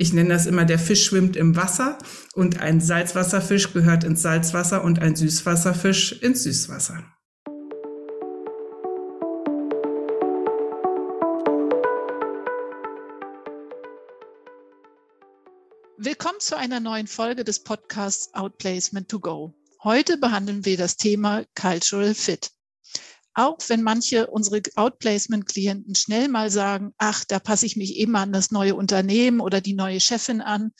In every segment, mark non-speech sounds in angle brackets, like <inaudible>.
Ich nenne das immer, der Fisch schwimmt im Wasser und ein Salzwasserfisch gehört ins Salzwasser und ein Süßwasserfisch ins Süßwasser. Willkommen zu einer neuen Folge des Podcasts Outplacement to Go. Heute behandeln wir das Thema Cultural Fit. Auch wenn manche unsere Outplacement-Klienten schnell mal sagen, ach, da passe ich mich immer an das neue Unternehmen oder die neue Chefin an,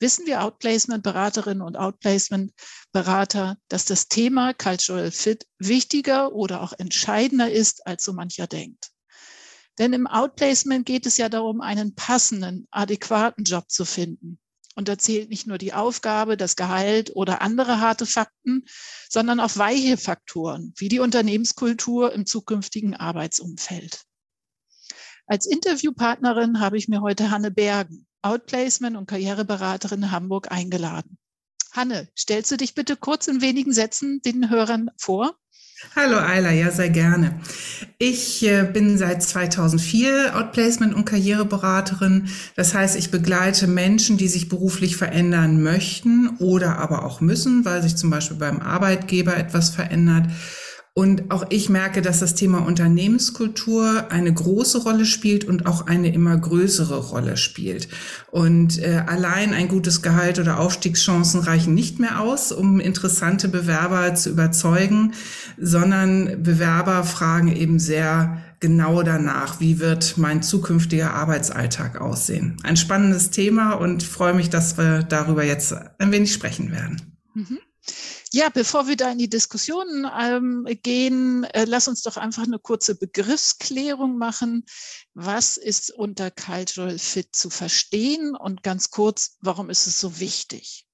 wissen wir Outplacement-Beraterinnen und Outplacement-Berater, dass das Thema Cultural Fit wichtiger oder auch entscheidender ist, als so mancher denkt. Denn im Outplacement geht es ja darum, einen passenden, adäquaten Job zu finden. Und da zählt nicht nur die Aufgabe, das Gehalt oder andere harte Fakten, sondern auch weiche Faktoren wie die Unternehmenskultur im zukünftigen Arbeitsumfeld. Als Interviewpartnerin habe ich mir heute Hanne Bergen, Outplacement und Karriereberaterin Hamburg, eingeladen. Hanne, stellst du dich bitte kurz in wenigen Sätzen den Hörern vor? Hallo Ayla, ja, sehr gerne. Ich äh, bin seit 2004 Outplacement und Karriereberaterin. Das heißt, ich begleite Menschen, die sich beruflich verändern möchten oder aber auch müssen, weil sich zum Beispiel beim Arbeitgeber etwas verändert und auch ich merke, dass das Thema Unternehmenskultur eine große Rolle spielt und auch eine immer größere Rolle spielt. Und äh, allein ein gutes Gehalt oder Aufstiegschancen reichen nicht mehr aus, um interessante Bewerber zu überzeugen, sondern Bewerber fragen eben sehr genau danach, wie wird mein zukünftiger Arbeitsalltag aussehen. Ein spannendes Thema und freue mich, dass wir darüber jetzt ein wenig sprechen werden. Mhm. Ja, bevor wir da in die Diskussion ähm, gehen, äh, lass uns doch einfach eine kurze Begriffsklärung machen. Was ist unter Cultural Fit zu verstehen? Und ganz kurz, warum ist es so wichtig?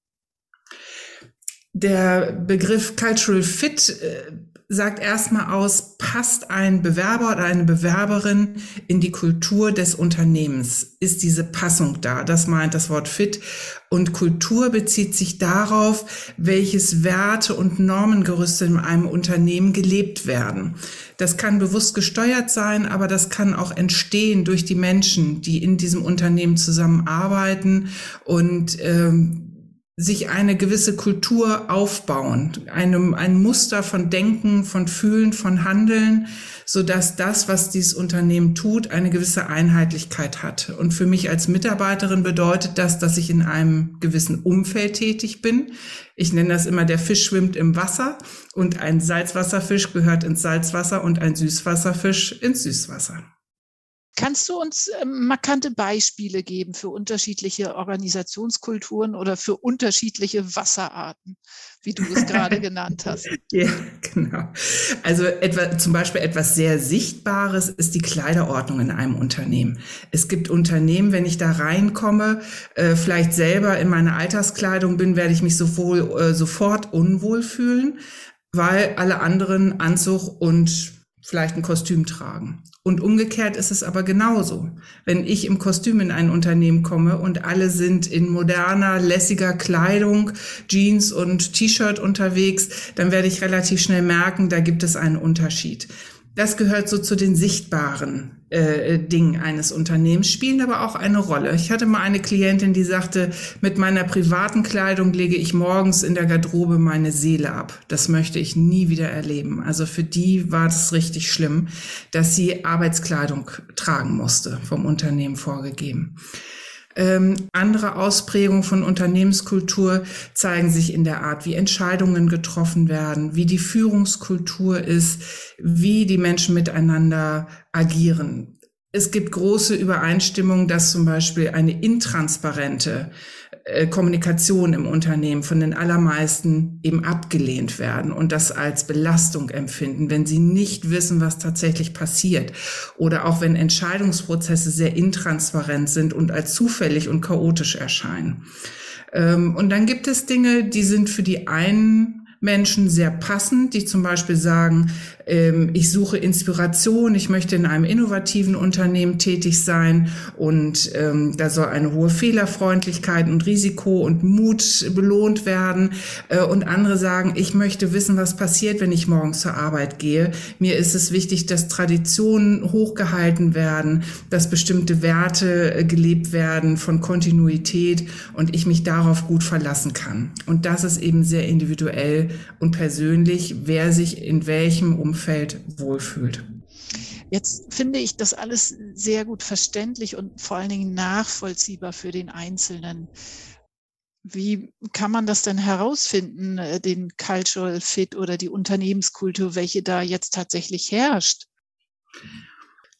Der Begriff Cultural Fit äh, sagt erstmal aus, passt ein Bewerber oder eine Bewerberin in die Kultur des Unternehmens? Ist diese Passung da? Das meint das Wort fit. Und Kultur bezieht sich darauf, welches Werte- und Normengerüste in einem Unternehmen gelebt werden. Das kann bewusst gesteuert sein, aber das kann auch entstehen durch die Menschen, die in diesem Unternehmen zusammenarbeiten und ähm, sich eine gewisse Kultur aufbauen, einem, ein Muster von Denken, von Fühlen, von Handeln, so dass das, was dieses Unternehmen tut, eine gewisse Einheitlichkeit hat. Und für mich als Mitarbeiterin bedeutet das, dass ich in einem gewissen Umfeld tätig bin. Ich nenne das immer, der Fisch schwimmt im Wasser und ein Salzwasserfisch gehört ins Salzwasser und ein Süßwasserfisch ins Süßwasser. Kannst du uns ähm, markante Beispiele geben für unterschiedliche Organisationskulturen oder für unterschiedliche Wasserarten, wie du es gerade <laughs> genannt hast? Ja, genau. Also etwa, zum Beispiel etwas sehr Sichtbares ist die Kleiderordnung in einem Unternehmen. Es gibt Unternehmen, wenn ich da reinkomme, äh, vielleicht selber in meiner Alterskleidung bin, werde ich mich sowohl, äh, sofort unwohl fühlen, weil alle anderen Anzug und vielleicht ein Kostüm tragen. Und umgekehrt ist es aber genauso. Wenn ich im Kostüm in ein Unternehmen komme und alle sind in moderner, lässiger Kleidung, Jeans und T-Shirt unterwegs, dann werde ich relativ schnell merken, da gibt es einen Unterschied. Das gehört so zu den sichtbaren äh, Dingen eines Unternehmens, spielen aber auch eine Rolle. Ich hatte mal eine Klientin, die sagte, mit meiner privaten Kleidung lege ich morgens in der Garderobe meine Seele ab. Das möchte ich nie wieder erleben. Also für die war es richtig schlimm, dass sie Arbeitskleidung tragen musste, vom Unternehmen vorgegeben. Ähm, andere Ausprägungen von Unternehmenskultur zeigen sich in der Art, wie Entscheidungen getroffen werden, wie die Führungskultur ist, wie die Menschen miteinander agieren. Es gibt große Übereinstimmung, dass zum Beispiel eine intransparente Kommunikation im Unternehmen von den allermeisten eben abgelehnt werden und das als Belastung empfinden, wenn sie nicht wissen, was tatsächlich passiert. Oder auch wenn Entscheidungsprozesse sehr intransparent sind und als zufällig und chaotisch erscheinen. Ähm, und dann gibt es Dinge, die sind für die einen Menschen sehr passend, die zum Beispiel sagen, ich suche Inspiration, ich möchte in einem innovativen Unternehmen tätig sein und ähm, da soll eine hohe Fehlerfreundlichkeit und Risiko und Mut belohnt werden. Äh, und andere sagen, ich möchte wissen, was passiert, wenn ich morgens zur Arbeit gehe. Mir ist es wichtig, dass Traditionen hochgehalten werden, dass bestimmte Werte äh, gelebt werden von Kontinuität und ich mich darauf gut verlassen kann. Und das ist eben sehr individuell und persönlich, wer sich in welchem Umfeld wohlfühlt. Jetzt finde ich das alles sehr gut verständlich und vor allen Dingen nachvollziehbar für den Einzelnen. Wie kann man das denn herausfinden, äh, den Cultural Fit oder die Unternehmenskultur, welche da jetzt tatsächlich herrscht?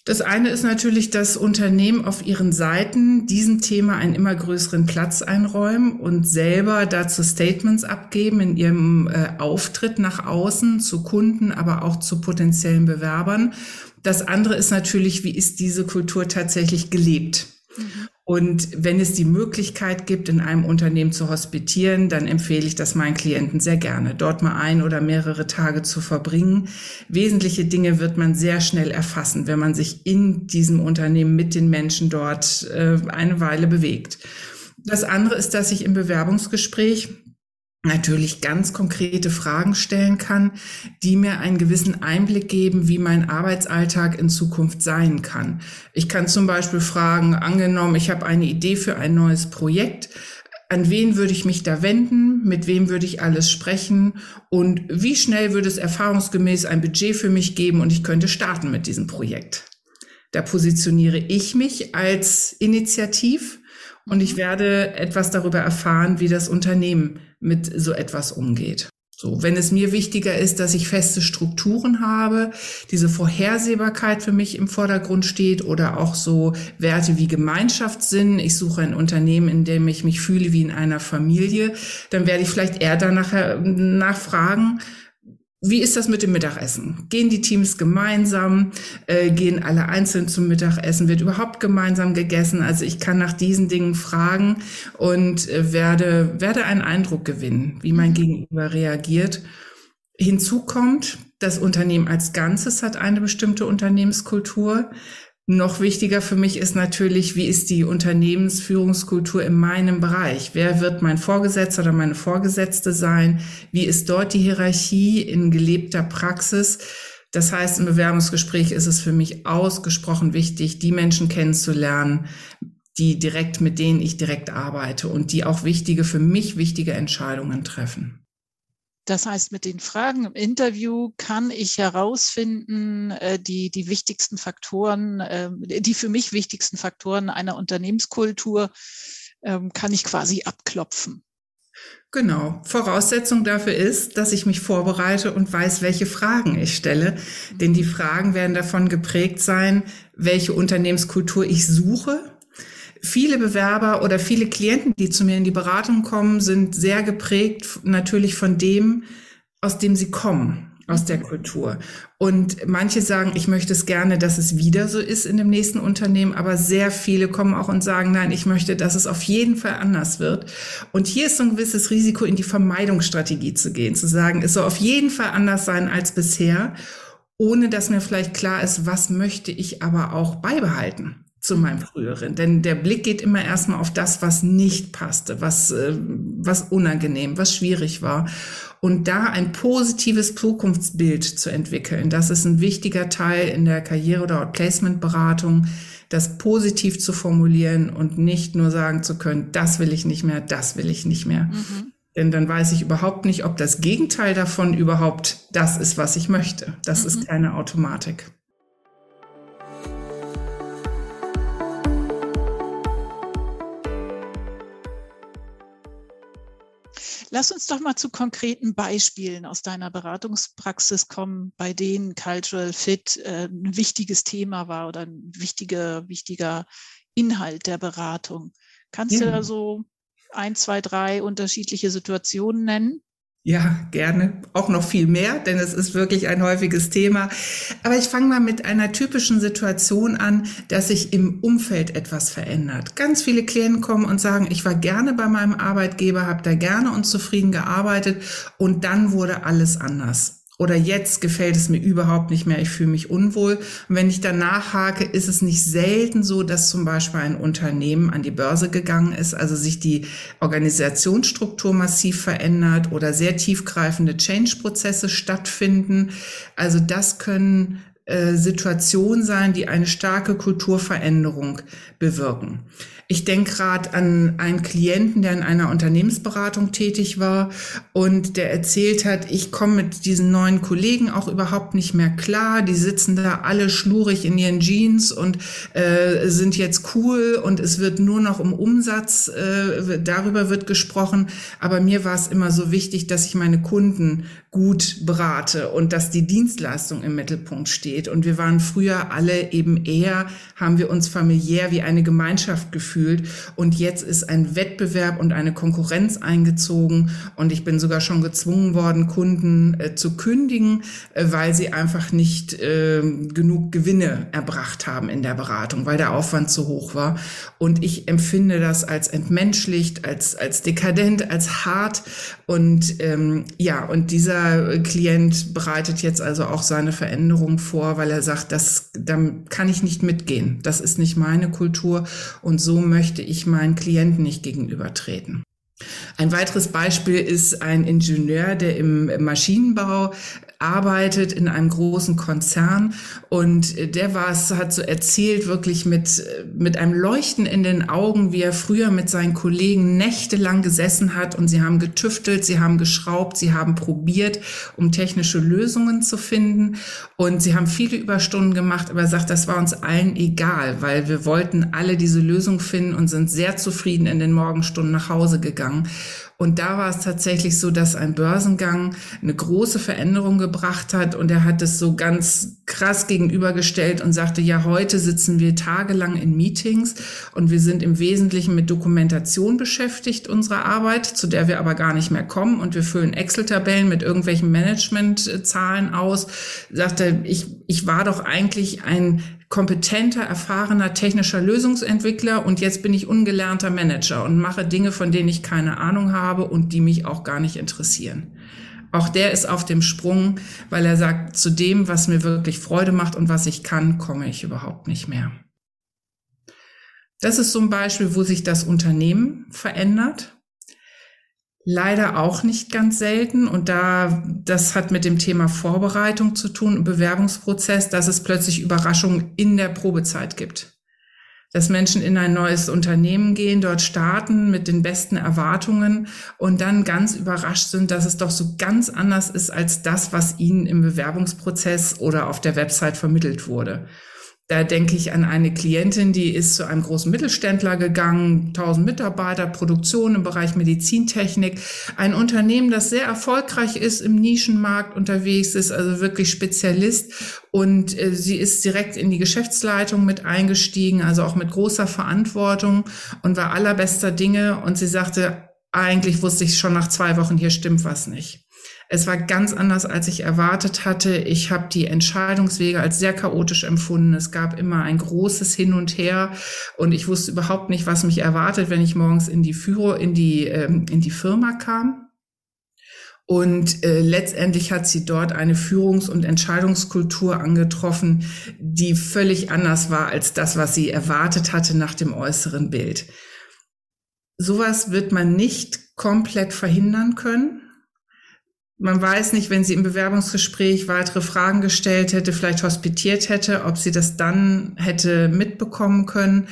Das eine ist natürlich, dass Unternehmen auf ihren Seiten diesem Thema einen immer größeren Platz einräumen und selber dazu Statements abgeben in ihrem äh, Auftritt nach außen zu Kunden, aber auch zu potenziellen Bewerbern. Das andere ist natürlich, wie ist diese Kultur tatsächlich gelebt? Mhm. Und wenn es die Möglichkeit gibt, in einem Unternehmen zu hospitieren, dann empfehle ich das meinen Klienten sehr gerne, dort mal ein oder mehrere Tage zu verbringen. Wesentliche Dinge wird man sehr schnell erfassen, wenn man sich in diesem Unternehmen mit den Menschen dort äh, eine Weile bewegt. Das andere ist, dass ich im Bewerbungsgespräch natürlich ganz konkrete Fragen stellen kann, die mir einen gewissen Einblick geben, wie mein Arbeitsalltag in Zukunft sein kann. Ich kann zum Beispiel fragen, angenommen, ich habe eine Idee für ein neues Projekt, an wen würde ich mich da wenden, mit wem würde ich alles sprechen und wie schnell würde es erfahrungsgemäß ein Budget für mich geben und ich könnte starten mit diesem Projekt. Da positioniere ich mich als Initiativ und ich werde etwas darüber erfahren, wie das Unternehmen mit so etwas umgeht. So, wenn es mir wichtiger ist, dass ich feste Strukturen habe, diese Vorhersehbarkeit für mich im Vordergrund steht oder auch so Werte wie Gemeinschaftssinn, ich suche ein Unternehmen, in dem ich mich fühle wie in einer Familie, dann werde ich vielleicht eher danach nachfragen, wie ist das mit dem Mittagessen? Gehen die Teams gemeinsam? Äh, gehen alle einzeln zum Mittagessen? Wird überhaupt gemeinsam gegessen? Also ich kann nach diesen Dingen fragen und äh, werde, werde einen Eindruck gewinnen, wie mein mhm. Gegenüber reagiert. Hinzu kommt, das Unternehmen als Ganzes hat eine bestimmte Unternehmenskultur. Noch wichtiger für mich ist natürlich, wie ist die Unternehmensführungskultur in meinem Bereich? Wer wird mein Vorgesetzter oder meine Vorgesetzte sein? Wie ist dort die Hierarchie in gelebter Praxis? Das heißt, im Bewerbungsgespräch ist es für mich ausgesprochen wichtig, die Menschen kennenzulernen, die direkt, mit denen ich direkt arbeite und die auch wichtige, für mich wichtige Entscheidungen treffen. Das heißt, mit den Fragen im Interview kann ich herausfinden, äh, die, die wichtigsten Faktoren, ähm, die für mich wichtigsten Faktoren einer Unternehmenskultur ähm, kann ich quasi abklopfen. Genau. Voraussetzung dafür ist, dass ich mich vorbereite und weiß, welche Fragen ich stelle. Denn die Fragen werden davon geprägt sein, welche Unternehmenskultur ich suche viele Bewerber oder viele Klienten, die zu mir in die Beratung kommen, sind sehr geprägt natürlich von dem, aus dem sie kommen aus der Kultur. Und manche sagen, ich möchte es gerne, dass es wieder so ist in dem nächsten Unternehmen, aber sehr viele kommen auch und sagen, nein, ich möchte, dass es auf jeden Fall anders wird. Und hier ist so ein gewisses Risiko, in die Vermeidungsstrategie zu gehen, zu sagen, es soll auf jeden Fall anders sein als bisher, ohne dass mir vielleicht klar ist, was möchte ich aber auch beibehalten zu meinem früheren. Denn der Blick geht immer erstmal auf das, was nicht passte, was, äh, was unangenehm, was schwierig war. Und da ein positives Zukunftsbild zu entwickeln, das ist ein wichtiger Teil in der Karriere- oder Outplacement-Beratung, das positiv zu formulieren und nicht nur sagen zu können, das will ich nicht mehr, das will ich nicht mehr. Mhm. Denn dann weiß ich überhaupt nicht, ob das Gegenteil davon überhaupt das ist, was ich möchte. Das mhm. ist keine Automatik. Lass uns doch mal zu konkreten Beispielen aus deiner Beratungspraxis kommen, bei denen Cultural Fit äh, ein wichtiges Thema war oder ein wichtiger, wichtiger Inhalt der Beratung. Kannst ja. du da so ein, zwei, drei unterschiedliche Situationen nennen? Ja, gerne. Auch noch viel mehr, denn es ist wirklich ein häufiges Thema. Aber ich fange mal mit einer typischen Situation an, dass sich im Umfeld etwas verändert. Ganz viele Klienten kommen und sagen, ich war gerne bei meinem Arbeitgeber, habe da gerne und zufrieden gearbeitet und dann wurde alles anders. Oder jetzt gefällt es mir überhaupt nicht mehr, ich fühle mich unwohl. Und wenn ich danach hake, ist es nicht selten so, dass zum Beispiel ein Unternehmen an die Börse gegangen ist, also sich die Organisationsstruktur massiv verändert oder sehr tiefgreifende Change-Prozesse stattfinden. Also das können äh, Situationen sein, die eine starke Kulturveränderung bewirken. Ich denke gerade an einen Klienten, der in einer Unternehmensberatung tätig war und der erzählt hat, ich komme mit diesen neuen Kollegen auch überhaupt nicht mehr klar. Die sitzen da alle schlurig in ihren Jeans und äh, sind jetzt cool und es wird nur noch um Umsatz, äh, darüber wird gesprochen. Aber mir war es immer so wichtig, dass ich meine Kunden gut berate und dass die Dienstleistung im Mittelpunkt steht. Und wir waren früher alle eben eher, haben wir uns familiär wie eine Gemeinschaft gefühlt. Und jetzt ist ein Wettbewerb und eine Konkurrenz eingezogen. Und ich bin sogar schon gezwungen worden, Kunden äh, zu kündigen, äh, weil sie einfach nicht äh, genug Gewinne erbracht haben in der Beratung, weil der Aufwand zu hoch war. Und ich empfinde das als entmenschlicht, als, als dekadent, als hart. Und ähm, ja, und dieser Klient bereitet jetzt also auch seine Veränderung vor, weil er sagt, das, da kann ich nicht mitgehen. Das ist nicht meine Kultur und so möchte ich meinen Klienten nicht gegenübertreten. Ein weiteres Beispiel ist ein Ingenieur, der im Maschinenbau arbeitet in einem großen Konzern und der war es, hat so erzählt, wirklich mit, mit einem Leuchten in den Augen, wie er früher mit seinen Kollegen nächtelang gesessen hat und sie haben getüftelt, sie haben geschraubt, sie haben probiert, um technische Lösungen zu finden und sie haben viele Überstunden gemacht, aber er sagt, das war uns allen egal, weil wir wollten alle diese Lösung finden und sind sehr zufrieden in den Morgenstunden nach Hause gegangen. Und da war es tatsächlich so, dass ein Börsengang eine große Veränderung gebracht hat und er hat es so ganz krass gegenübergestellt und sagte, ja, heute sitzen wir tagelang in Meetings und wir sind im Wesentlichen mit Dokumentation beschäftigt unserer Arbeit, zu der wir aber gar nicht mehr kommen und wir füllen Excel-Tabellen mit irgendwelchen Management-Zahlen aus. Sagte, ich, ich war doch eigentlich ein kompetenter, erfahrener technischer Lösungsentwickler und jetzt bin ich ungelernter Manager und mache Dinge, von denen ich keine Ahnung habe und die mich auch gar nicht interessieren. Auch der ist auf dem Sprung, weil er sagt, zu dem, was mir wirklich Freude macht und was ich kann, komme ich überhaupt nicht mehr. Das ist so ein Beispiel, wo sich das Unternehmen verändert leider auch nicht ganz selten. Und da, das hat mit dem Thema Vorbereitung zu tun, Bewerbungsprozess, dass es plötzlich Überraschungen in der Probezeit gibt. Dass Menschen in ein neues Unternehmen gehen, dort starten mit den besten Erwartungen und dann ganz überrascht sind, dass es doch so ganz anders ist als das, was ihnen im Bewerbungsprozess oder auf der Website vermittelt wurde. Da denke ich an eine Klientin, die ist zu einem großen Mittelständler gegangen, 1000 Mitarbeiter, Produktion im Bereich Medizintechnik, ein Unternehmen, das sehr erfolgreich ist, im Nischenmarkt unterwegs ist, also wirklich Spezialist. Und äh, sie ist direkt in die Geschäftsleitung mit eingestiegen, also auch mit großer Verantwortung und war allerbester Dinge. Und sie sagte, eigentlich wusste ich schon nach zwei Wochen, hier stimmt was nicht. Es war ganz anders, als ich erwartet hatte. Ich habe die Entscheidungswege als sehr chaotisch empfunden. Es gab immer ein großes Hin und Her und ich wusste überhaupt nicht, was mich erwartet, wenn ich morgens in die Führer, in die, ähm, in die Firma kam. Und äh, letztendlich hat sie dort eine Führungs- und Entscheidungskultur angetroffen, die völlig anders war als das, was sie erwartet hatte nach dem äußeren Bild. Sowas wird man nicht komplett verhindern können man weiß nicht, wenn sie im Bewerbungsgespräch weitere Fragen gestellt hätte, vielleicht hospitiert hätte, ob sie das dann hätte mitbekommen können.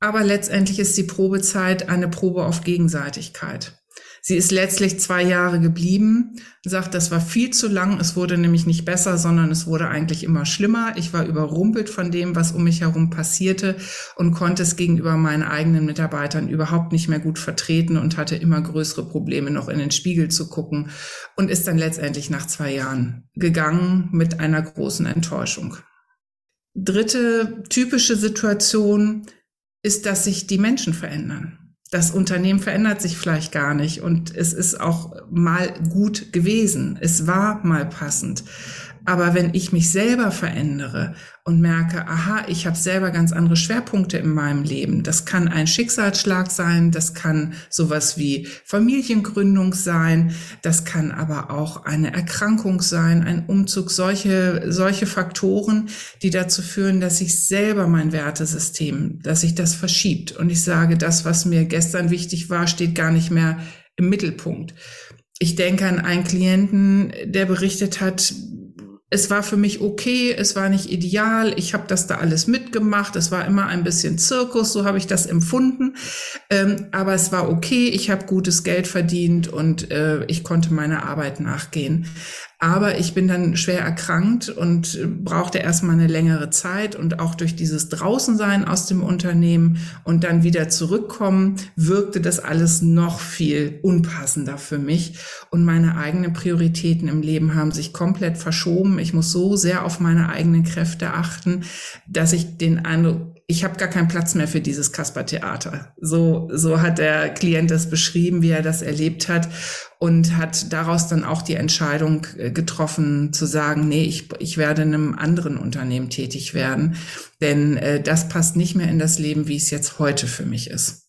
Aber letztendlich ist die Probezeit eine Probe auf Gegenseitigkeit. Sie ist letztlich zwei Jahre geblieben, sagt, das war viel zu lang. Es wurde nämlich nicht besser, sondern es wurde eigentlich immer schlimmer. Ich war überrumpelt von dem, was um mich herum passierte und konnte es gegenüber meinen eigenen Mitarbeitern überhaupt nicht mehr gut vertreten und hatte immer größere Probleme, noch in den Spiegel zu gucken und ist dann letztendlich nach zwei Jahren gegangen mit einer großen Enttäuschung. Dritte typische Situation ist, dass sich die Menschen verändern das Unternehmen verändert sich vielleicht gar nicht und es ist auch mal gut gewesen. Es war mal passend. Aber wenn ich mich selber verändere und merke, aha, ich habe selber ganz andere Schwerpunkte in meinem Leben. Das kann ein Schicksalsschlag sein, das kann sowas wie Familiengründung sein, das kann aber auch eine Erkrankung sein, ein Umzug, solche, solche Faktoren, die dazu führen, dass ich selber mein Wertesystem, dass sich das verschiebt und ich sage, das, was mir gestern wichtig war, steht gar nicht mehr im Mittelpunkt. Ich denke an einen Klienten, der berichtet hat, es war für mich okay, es war nicht ideal, ich habe das da alles mitgemacht, es war immer ein bisschen Zirkus, so habe ich das empfunden, ähm, aber es war okay, ich habe gutes Geld verdient und äh, ich konnte meiner Arbeit nachgehen. Aber ich bin dann schwer erkrankt und brauchte erstmal eine längere Zeit und auch durch dieses Draußensein aus dem Unternehmen und dann wieder zurückkommen, wirkte das alles noch viel unpassender für mich. Und meine eigenen Prioritäten im Leben haben sich komplett verschoben. Ich muss so sehr auf meine eigenen Kräfte achten, dass ich den Eindruck ich habe gar keinen Platz mehr für dieses Kasper-Theater. So, so hat der Klient das beschrieben, wie er das erlebt hat und hat daraus dann auch die Entscheidung äh, getroffen zu sagen, nee, ich, ich werde in einem anderen Unternehmen tätig werden, denn äh, das passt nicht mehr in das Leben, wie es jetzt heute für mich ist.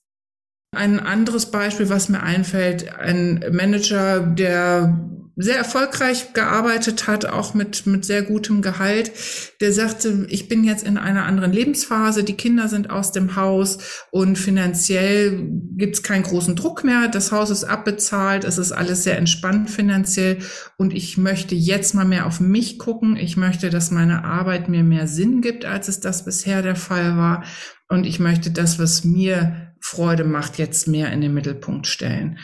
Ein anderes Beispiel, was mir einfällt, ein Manager, der sehr erfolgreich gearbeitet hat, auch mit, mit sehr gutem Gehalt, der sagte, ich bin jetzt in einer anderen Lebensphase, die Kinder sind aus dem Haus und finanziell gibt's keinen großen Druck mehr, das Haus ist abbezahlt, es ist alles sehr entspannt finanziell und ich möchte jetzt mal mehr auf mich gucken, ich möchte, dass meine Arbeit mir mehr Sinn gibt, als es das bisher der Fall war. Und ich möchte das, was mir Freude macht, jetzt mehr in den Mittelpunkt stellen.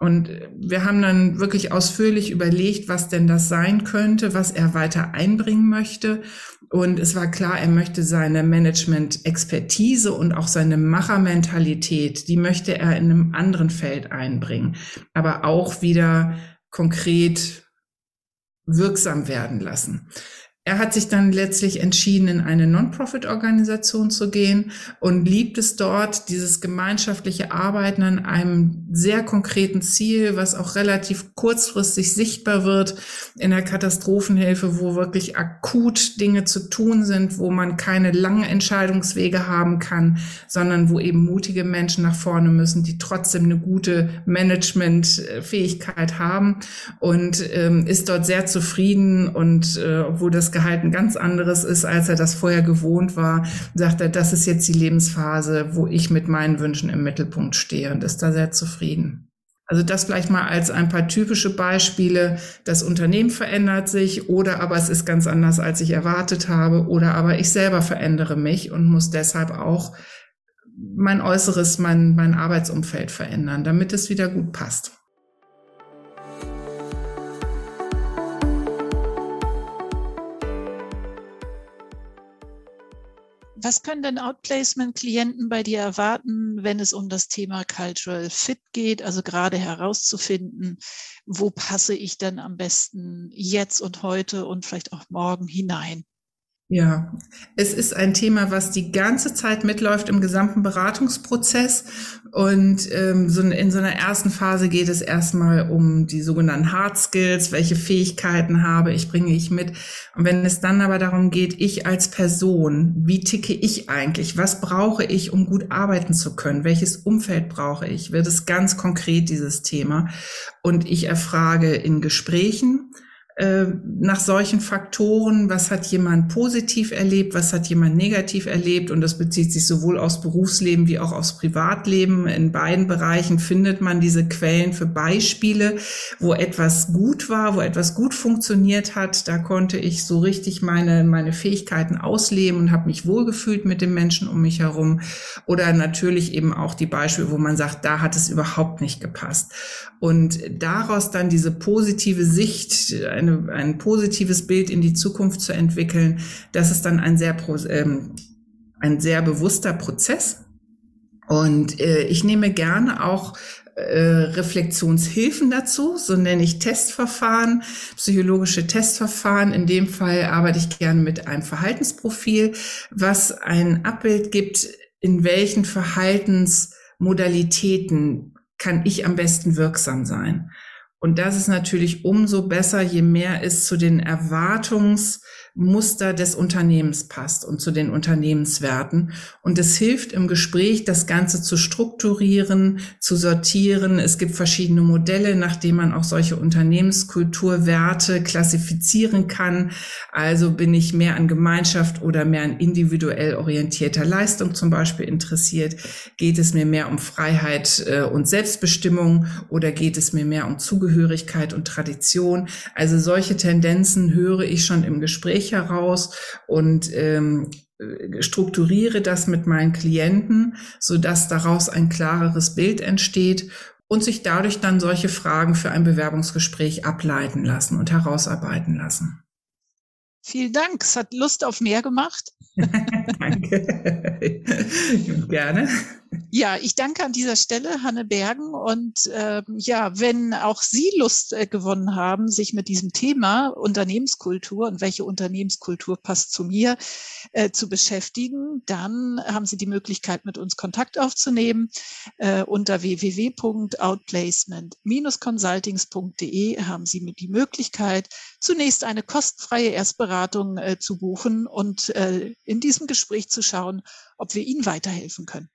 Und wir haben dann wirklich ausführlich überlegt, was denn das sein könnte, was er weiter einbringen möchte. Und es war klar, er möchte seine Management-Expertise und auch seine Machermentalität, die möchte er in einem anderen Feld einbringen, aber auch wieder konkret wirksam werden lassen. Er hat sich dann letztlich entschieden, in eine Non-Profit-Organisation zu gehen und liebt es dort, dieses gemeinschaftliche Arbeiten an einem sehr konkreten Ziel, was auch relativ kurzfristig sichtbar wird in der Katastrophenhilfe, wo wirklich akut Dinge zu tun sind, wo man keine langen Entscheidungswege haben kann, sondern wo eben mutige Menschen nach vorne müssen, die trotzdem eine gute Managementfähigkeit haben und ähm, ist dort sehr zufrieden und äh, obwohl das Gehalt ein ganz anderes ist, als er das vorher gewohnt war, sagt er, das ist jetzt die Lebensphase, wo ich mit meinen Wünschen im Mittelpunkt stehe und ist da sehr zufrieden. Also das vielleicht mal als ein paar typische Beispiele. Das Unternehmen verändert sich oder aber es ist ganz anders, als ich erwartet habe oder aber ich selber verändere mich und muss deshalb auch mein Äußeres, mein, mein Arbeitsumfeld verändern, damit es wieder gut passt. Was können denn Outplacement-Klienten bei dir erwarten, wenn es um das Thema Cultural Fit geht? Also gerade herauszufinden, wo passe ich denn am besten jetzt und heute und vielleicht auch morgen hinein? Ja, es ist ein Thema, was die ganze Zeit mitläuft im gesamten Beratungsprozess. Und ähm, so in so einer ersten Phase geht es erstmal um die sogenannten Hard Skills, welche Fähigkeiten habe ich, bringe ich mit. Und wenn es dann aber darum geht, ich als Person, wie ticke ich eigentlich, was brauche ich, um gut arbeiten zu können, welches Umfeld brauche ich, wird es ganz konkret dieses Thema. Und ich erfrage in Gesprächen, nach solchen Faktoren, was hat jemand positiv erlebt, was hat jemand negativ erlebt und das bezieht sich sowohl aufs Berufsleben wie auch aufs Privatleben. In beiden Bereichen findet man diese Quellen für Beispiele, wo etwas gut war, wo etwas gut funktioniert hat. Da konnte ich so richtig meine, meine Fähigkeiten ausleben und habe mich wohlgefühlt mit den Menschen um mich herum. Oder natürlich eben auch die Beispiele, wo man sagt, da hat es überhaupt nicht gepasst. Und daraus dann diese positive Sicht, eine, ein positives Bild in die Zukunft zu entwickeln, das ist dann ein sehr, ähm, ein sehr bewusster Prozess. Und äh, ich nehme gerne auch äh, Reflexionshilfen dazu, so nenne ich Testverfahren, psychologische Testverfahren. In dem Fall arbeite ich gerne mit einem Verhaltensprofil, was ein Abbild gibt, in welchen Verhaltensmodalitäten kann ich am besten wirksam sein. Und das ist natürlich umso besser, je mehr es zu den Erwartungsmuster des Unternehmens passt und zu den Unternehmenswerten. Und es hilft im Gespräch, das Ganze zu strukturieren, zu sortieren. Es gibt verschiedene Modelle, nach denen man auch solche Unternehmenskulturwerte klassifizieren kann. Also bin ich mehr an Gemeinschaft oder mehr an individuell orientierter Leistung zum Beispiel interessiert? Geht es mir mehr um Freiheit äh, und Selbstbestimmung oder geht es mir mehr um? Zugehörigkeit und Tradition. Also solche Tendenzen höre ich schon im Gespräch heraus und ähm, strukturiere das mit meinen Klienten, so dass daraus ein klareres Bild entsteht und sich dadurch dann solche Fragen für ein Bewerbungsgespräch ableiten lassen und herausarbeiten lassen. Vielen Dank. Es hat Lust auf mehr gemacht. <laughs> Danke. <laughs> Gerne. Ja, ich danke an dieser Stelle Hanne Bergen und ähm, ja, wenn auch Sie Lust äh, gewonnen haben, sich mit diesem Thema Unternehmenskultur und welche Unternehmenskultur passt zu mir äh, zu beschäftigen, dann haben Sie die Möglichkeit, mit uns Kontakt aufzunehmen. Äh, unter www.outplacement-consultings.de haben Sie die Möglichkeit, zunächst eine kostenfreie Erstberatung äh, zu buchen und äh, in diesem Gespräch zu schauen, ob wir Ihnen weiterhelfen können.